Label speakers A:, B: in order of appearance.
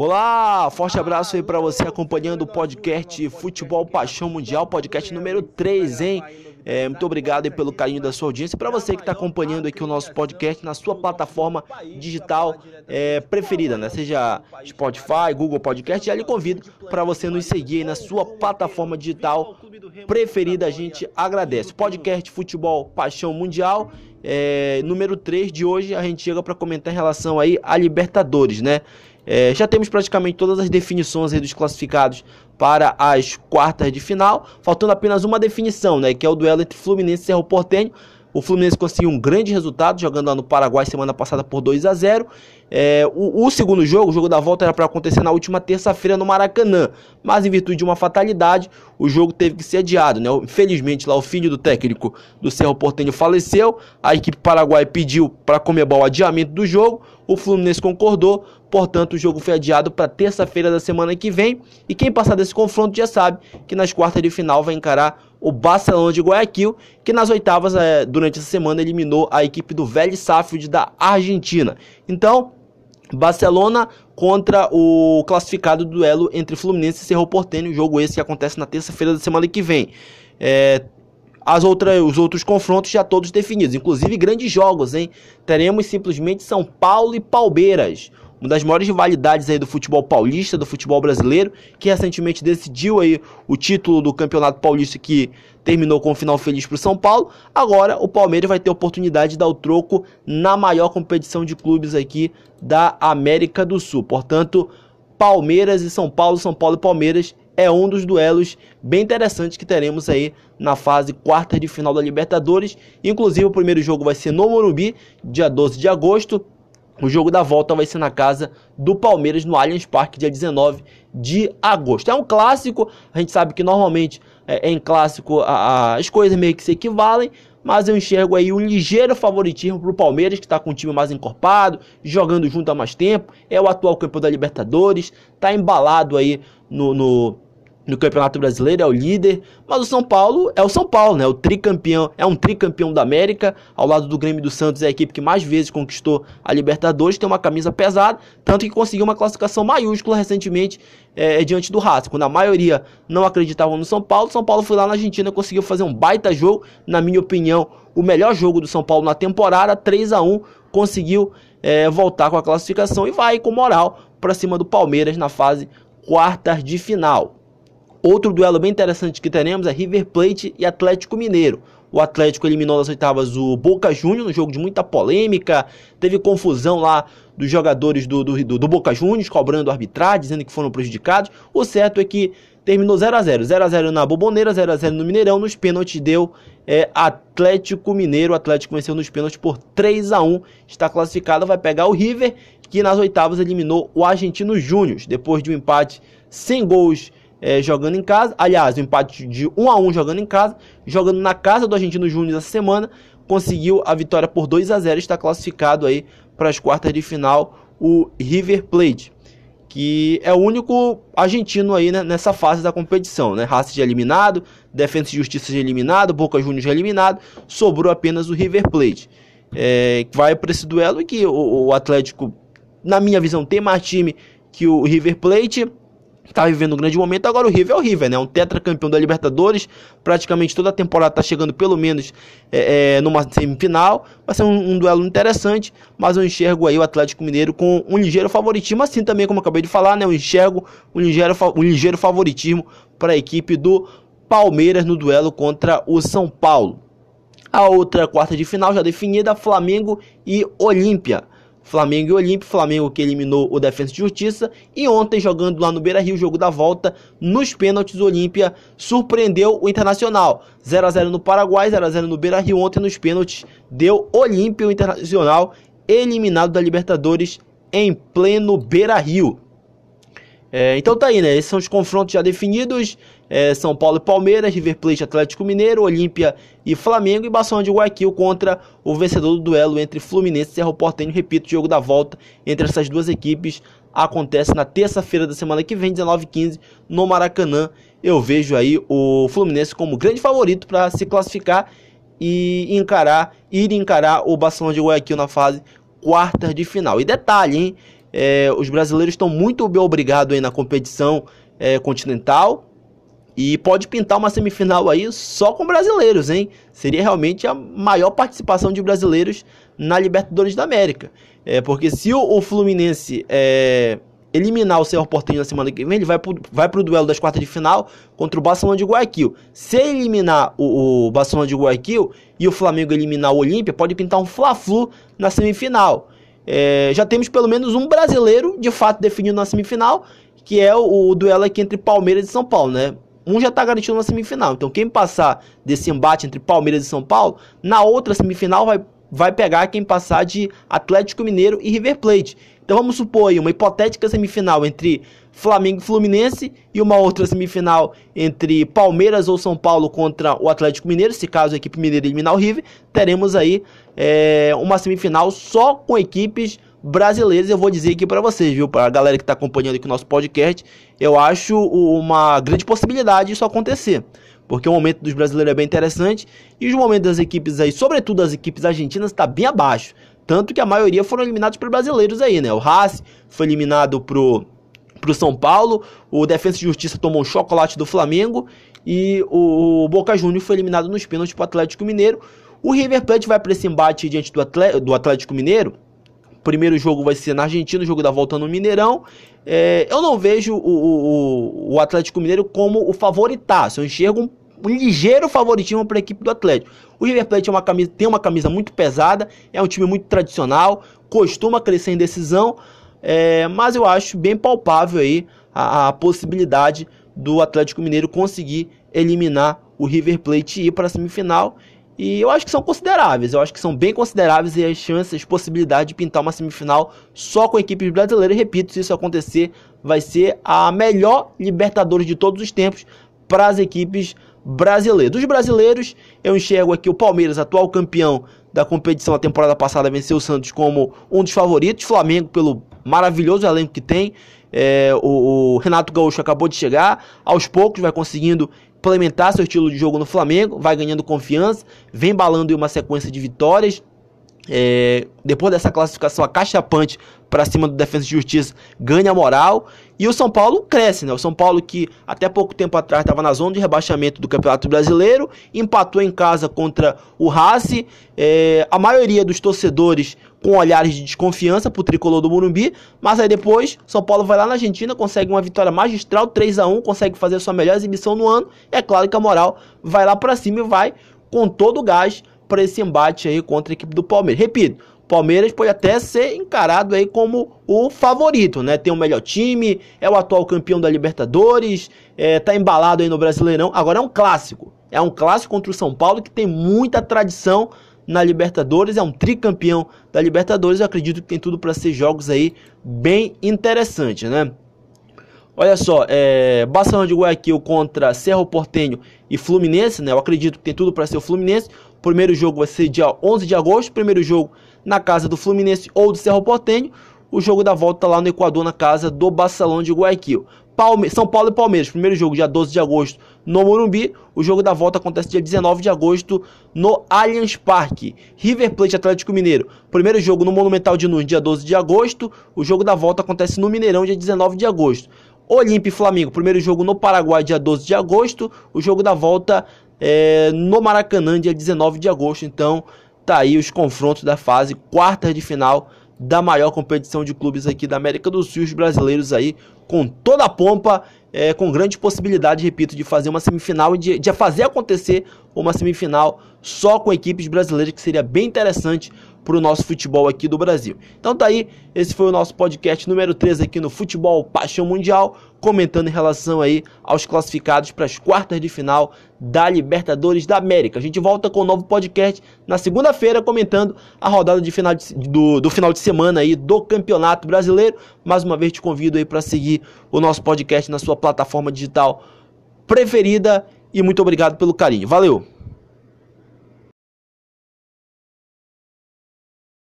A: Olá, forte abraço aí para você acompanhando o podcast Futebol Paixão Mundial, podcast número 3, hein? É, muito obrigado aí pelo carinho da sua audiência. Para você que está acompanhando aqui o nosso podcast na sua plataforma digital é, preferida, né? Seja Spotify, Google Podcast, já lhe convido para você nos seguir aí na sua plataforma digital preferida. A gente agradece. Podcast Futebol Paixão Mundial, é, número 3 de hoje, a gente chega para comentar em relação aí a Libertadores, né? É, já temos praticamente todas as definições dos classificados para as quartas de final, faltando apenas uma definição, né, que é o duelo entre Fluminense e Cerro Portenho. O Fluminense conseguiu um grande resultado jogando lá no Paraguai semana passada por 2 a 0. É, o, o, segundo jogo, o jogo da volta, era para acontecer na última terça-feira no Maracanã, mas em virtude de uma fatalidade, o jogo teve que ser adiado. Né? Infelizmente, lá o filho do técnico do Cerro Portenho faleceu, a equipe paraguai pediu para Comebol o adiamento do jogo, o Fluminense concordou, portanto o jogo foi adiado para terça-feira da semana que vem. E quem passar desse confronto já sabe que nas quartas de final vai encarar o Barcelona de Guayaquil, que nas oitavas, é, durante essa semana, eliminou a equipe do Velho Sarsfield da Argentina. Então, Barcelona contra o classificado duelo entre Fluminense e Cerro Porteño, jogo esse que acontece na terça-feira da semana que vem. É, as outras, os outros confrontos já todos definidos, inclusive grandes jogos, hein? Teremos simplesmente São Paulo e Palmeiras uma das maiores rivalidades aí do futebol paulista, do futebol brasileiro, que recentemente decidiu aí o título do Campeonato Paulista que terminou com um final feliz para o São Paulo. Agora o Palmeiras vai ter a oportunidade de dar o troco na maior competição de clubes aqui da América do Sul. Portanto, Palmeiras e São Paulo, São Paulo e Palmeiras é um dos duelos bem interessantes que teremos aí na fase quarta de final da Libertadores. Inclusive o primeiro jogo vai ser no Morumbi, dia 12 de agosto. O jogo da volta vai ser na casa do Palmeiras no Allianz Parque, dia 19 de agosto. É um clássico, a gente sabe que normalmente é, em clássico a, a, as coisas meio que se equivalem, mas eu enxergo aí um ligeiro favoritismo para o Palmeiras, que está com o time mais encorpado, jogando junto há mais tempo, é o atual campeão da Libertadores, está embalado aí no, no no Campeonato Brasileiro, é o líder, mas o São Paulo é o São Paulo, né? O tricampeão, é um tricampeão da América, ao lado do Grêmio do Santos, é a equipe que mais vezes conquistou a Libertadores, tem uma camisa pesada, tanto que conseguiu uma classificação maiúscula recentemente é, diante do Racing. Quando a maioria não acreditavam no São Paulo, São Paulo foi lá na Argentina, conseguiu fazer um baita jogo, na minha opinião, o melhor jogo do São Paulo na temporada, 3 a 1 conseguiu é, voltar com a classificação e vai com moral para cima do Palmeiras na fase quartas de final. Outro duelo bem interessante que teremos é River Plate e Atlético Mineiro. O Atlético eliminou nas oitavas o Boca Juniors, no jogo de muita polêmica. Teve confusão lá dos jogadores do, do, do, Boca Juniors, cobrando arbitragem, dizendo que foram prejudicados. O certo é que terminou 0 a 0 0 a 0 na Boboneira, 0 a 0 no Mineirão. Nos pênaltis deu é, Atlético Mineiro. O Atlético venceu nos pênaltis por 3 a 1 Está classificado, vai pegar o River, que nas oitavas eliminou o Argentino Júnior. Depois de um empate sem gols é, jogando em casa. Aliás, o um empate de 1 a 1 jogando em casa, jogando na casa do Argentino Júnior essa semana, conseguiu a vitória por 2 a 0, está classificado aí para as quartas de final o River Plate, que é o único argentino aí né, nessa fase da competição, né? Racing já eliminado, Defensa e Justiça já eliminado, Boca Juniors já eliminado, sobrou apenas o River Plate. É, vai para esse duelo que o, o Atlético, na minha visão, tem mais time que o River Plate tá vivendo um grande momento. Agora o River é o River, né? Um tetracampeão da Libertadores. Praticamente toda a temporada tá chegando pelo menos é, é, numa semifinal. Vai ser um, um, duelo interessante, mas eu enxergo aí o Atlético Mineiro com um ligeiro favoritismo, assim também como eu acabei de falar, né? Eu enxergo um ligeiro, um ligeiro favoritismo para a equipe do Palmeiras no duelo contra o São Paulo. A outra quarta de final já definida, Flamengo e Olímpia. Flamengo e Olímpio, Flamengo que eliminou o Defensa de Justiça e ontem jogando lá no Beira-Rio, jogo da volta, nos pênaltis, o Olímpia surpreendeu o Internacional. 0 a 0 no Paraguai, 0 a 0 no Beira-Rio, ontem nos pênaltis deu Olímpia o Internacional eliminado da Libertadores em pleno Beira-Rio. É, então tá aí, né? Esses são os confrontos já definidos é, São Paulo e Palmeiras, River Plate Atlético Mineiro, Olímpia e Flamengo e Barcelona de Guayaquil contra o vencedor do duelo entre Fluminense e Cerro Porteño. Repito, o jogo da volta entre essas duas equipes acontece na terça-feira da semana que vem, 19h15, no Maracanã. Eu vejo aí o Fluminense como grande favorito para se classificar e encarar, ir encarar o Barcelona de Guayaquil na fase quartas de final. E detalhe, hein? É, os brasileiros estão muito bem obrigados aí na competição é, continental. E pode pintar uma semifinal aí só com brasileiros, hein? Seria realmente a maior participação de brasileiros na Libertadores da América. É, porque se o, o Fluminense é, eliminar o Cerro Porteño na semana que vem, ele vai pro, vai pro duelo das quartas de final contra o Barcelona de Guayaquil. Se eliminar o, o Barcelona de Guayaquil e o Flamengo eliminar o Olímpia, pode pintar um Fla-Flu na semifinal. É, já temos pelo menos um brasileiro de fato definido na semifinal, que é o, o duelo aqui entre Palmeiras e São Paulo, né? Um já está garantido na semifinal. Então quem passar desse embate entre Palmeiras e São Paulo, na outra semifinal vai, vai pegar quem passar de Atlético Mineiro e River Plate. Então vamos supor aí uma hipotética semifinal entre Flamengo e Fluminense e uma outra semifinal entre Palmeiras ou São Paulo contra o Atlético Mineiro. Se caso a equipe mineira eliminar o River, teremos aí é, uma semifinal só com equipes brasileiras. Eu vou dizer aqui para vocês, viu? Para a galera que está acompanhando aqui o nosso podcast, eu acho uma grande possibilidade isso acontecer porque o momento dos brasileiros é bem interessante e os momentos das equipes aí, sobretudo as equipes argentinas, está bem abaixo. Tanto que a maioria foram eliminados por brasileiros aí, né? O Haas foi eliminado pro, pro São Paulo, o Defensa e Justiça tomou chocolate do Flamengo e o, o Boca Juniors foi eliminado nos pênaltis pro Atlético Mineiro. O River Plate vai para esse embate diante do, Atlético, do Atlético Mineiro. O primeiro jogo vai ser na Argentina, o jogo da volta no Mineirão. É, eu não vejo o, o, o Atlético Mineiro como o favoritaço. Eu enxergo um um ligeiro favoritismo para a equipe do Atlético. O River Plate é uma camisa, tem uma camisa muito pesada, é um time muito tradicional, costuma crescer em decisão, é, mas eu acho bem palpável aí a, a, possibilidade do Atlético Mineiro conseguir eliminar o River Plate e ir para a semifinal. E eu acho que são consideráveis, eu acho que são bem consideráveis e as chances, as possibilidades de pintar uma semifinal só com equipes brasileiras. Repito, se isso acontecer, vai ser a melhor Libertadores de todos os tempos para as equipes brasileiras. Dos brasileiros, eu enxergo aqui o Palmeiras, atual campeão da competição a temporada passada, venceu o Santos como um dos favoritos. Flamengo, pelo maravilhoso elenco que tem. É, o, o Renato Gaúcho acabou de chegar, aos poucos vai conseguindo implementar seu estilo de jogo no Flamengo, vai ganhando confiança, vem balando em uma sequência de vitórias. É, depois dessa classificação acachapante para cima do Defesa de Justiça ganha moral e o São Paulo cresce, né? O São Paulo que até pouco tempo atrás estava na zona de rebaixamento do Campeonato Brasileiro, empatou em casa contra o Racing, é, a maioria dos torcedores com olhares de desconfiança pro tricolor do Morumbi, mas aí depois São Paulo vai lá na Argentina, consegue uma vitória magistral, 3 a 1 consegue fazer a sua melhor exibição no ano, é claro que a moral vai lá para cima e vai com todo o gás para esse embate aí contra a equipe do Palmeiras. Repito, Palmeiras pode até ser encarado aí como o favorito, né? Tem o melhor time, é o atual campeão da Libertadores, é, tá embalado aí no Brasileirão. Agora é um clássico. É um clássico contra o São Paulo que tem muita tradição na Libertadores, é um tricampeão da Libertadores. Eu acredito que tem tudo para ser jogos aí bem interessantes, né? Olha só, é, Barcelona de Guayaquil contra Cerro Portenho e Fluminense, né? Eu acredito que tem tudo para ser o Fluminense. O primeiro jogo vai ser dia 11 de agosto, primeiro jogo na casa do Fluminense ou do Cerro Portenho. O jogo da volta lá no Equador, na casa do Barcelona de Guayaquil. Palme São Paulo e Palmeiras, primeiro jogo dia 12 de agosto no Morumbi. O jogo da volta acontece dia 19 de agosto no Allianz Parque. River Plate Atlético Mineiro, primeiro jogo no Monumental de Nunes, dia 12 de agosto. O jogo da volta acontece no Mineirão, dia 19 de agosto. Olímpia e Flamengo, primeiro jogo no Paraguai, dia 12 de agosto. O jogo da volta é, no Maracanã, dia 19 de agosto. Então, tá aí os confrontos da fase quartas de final da maior competição de clubes aqui da América do Sul. Os brasileiros aí com toda a pompa, é, com grande possibilidade, repito, de fazer uma semifinal e de, de fazer acontecer uma semifinal só com equipes brasileiras, que seria bem interessante para o nosso futebol aqui do Brasil. Então tá aí, esse foi o nosso podcast número 3 aqui no Futebol Paixão Mundial, comentando em relação aí aos classificados para as quartas de final da Libertadores da América. A gente volta com um novo podcast na segunda-feira comentando a rodada de final de, do, do final de semana aí do Campeonato Brasileiro. Mais uma vez te convido aí para seguir o nosso podcast na sua plataforma digital preferida e muito obrigado pelo carinho. Valeu!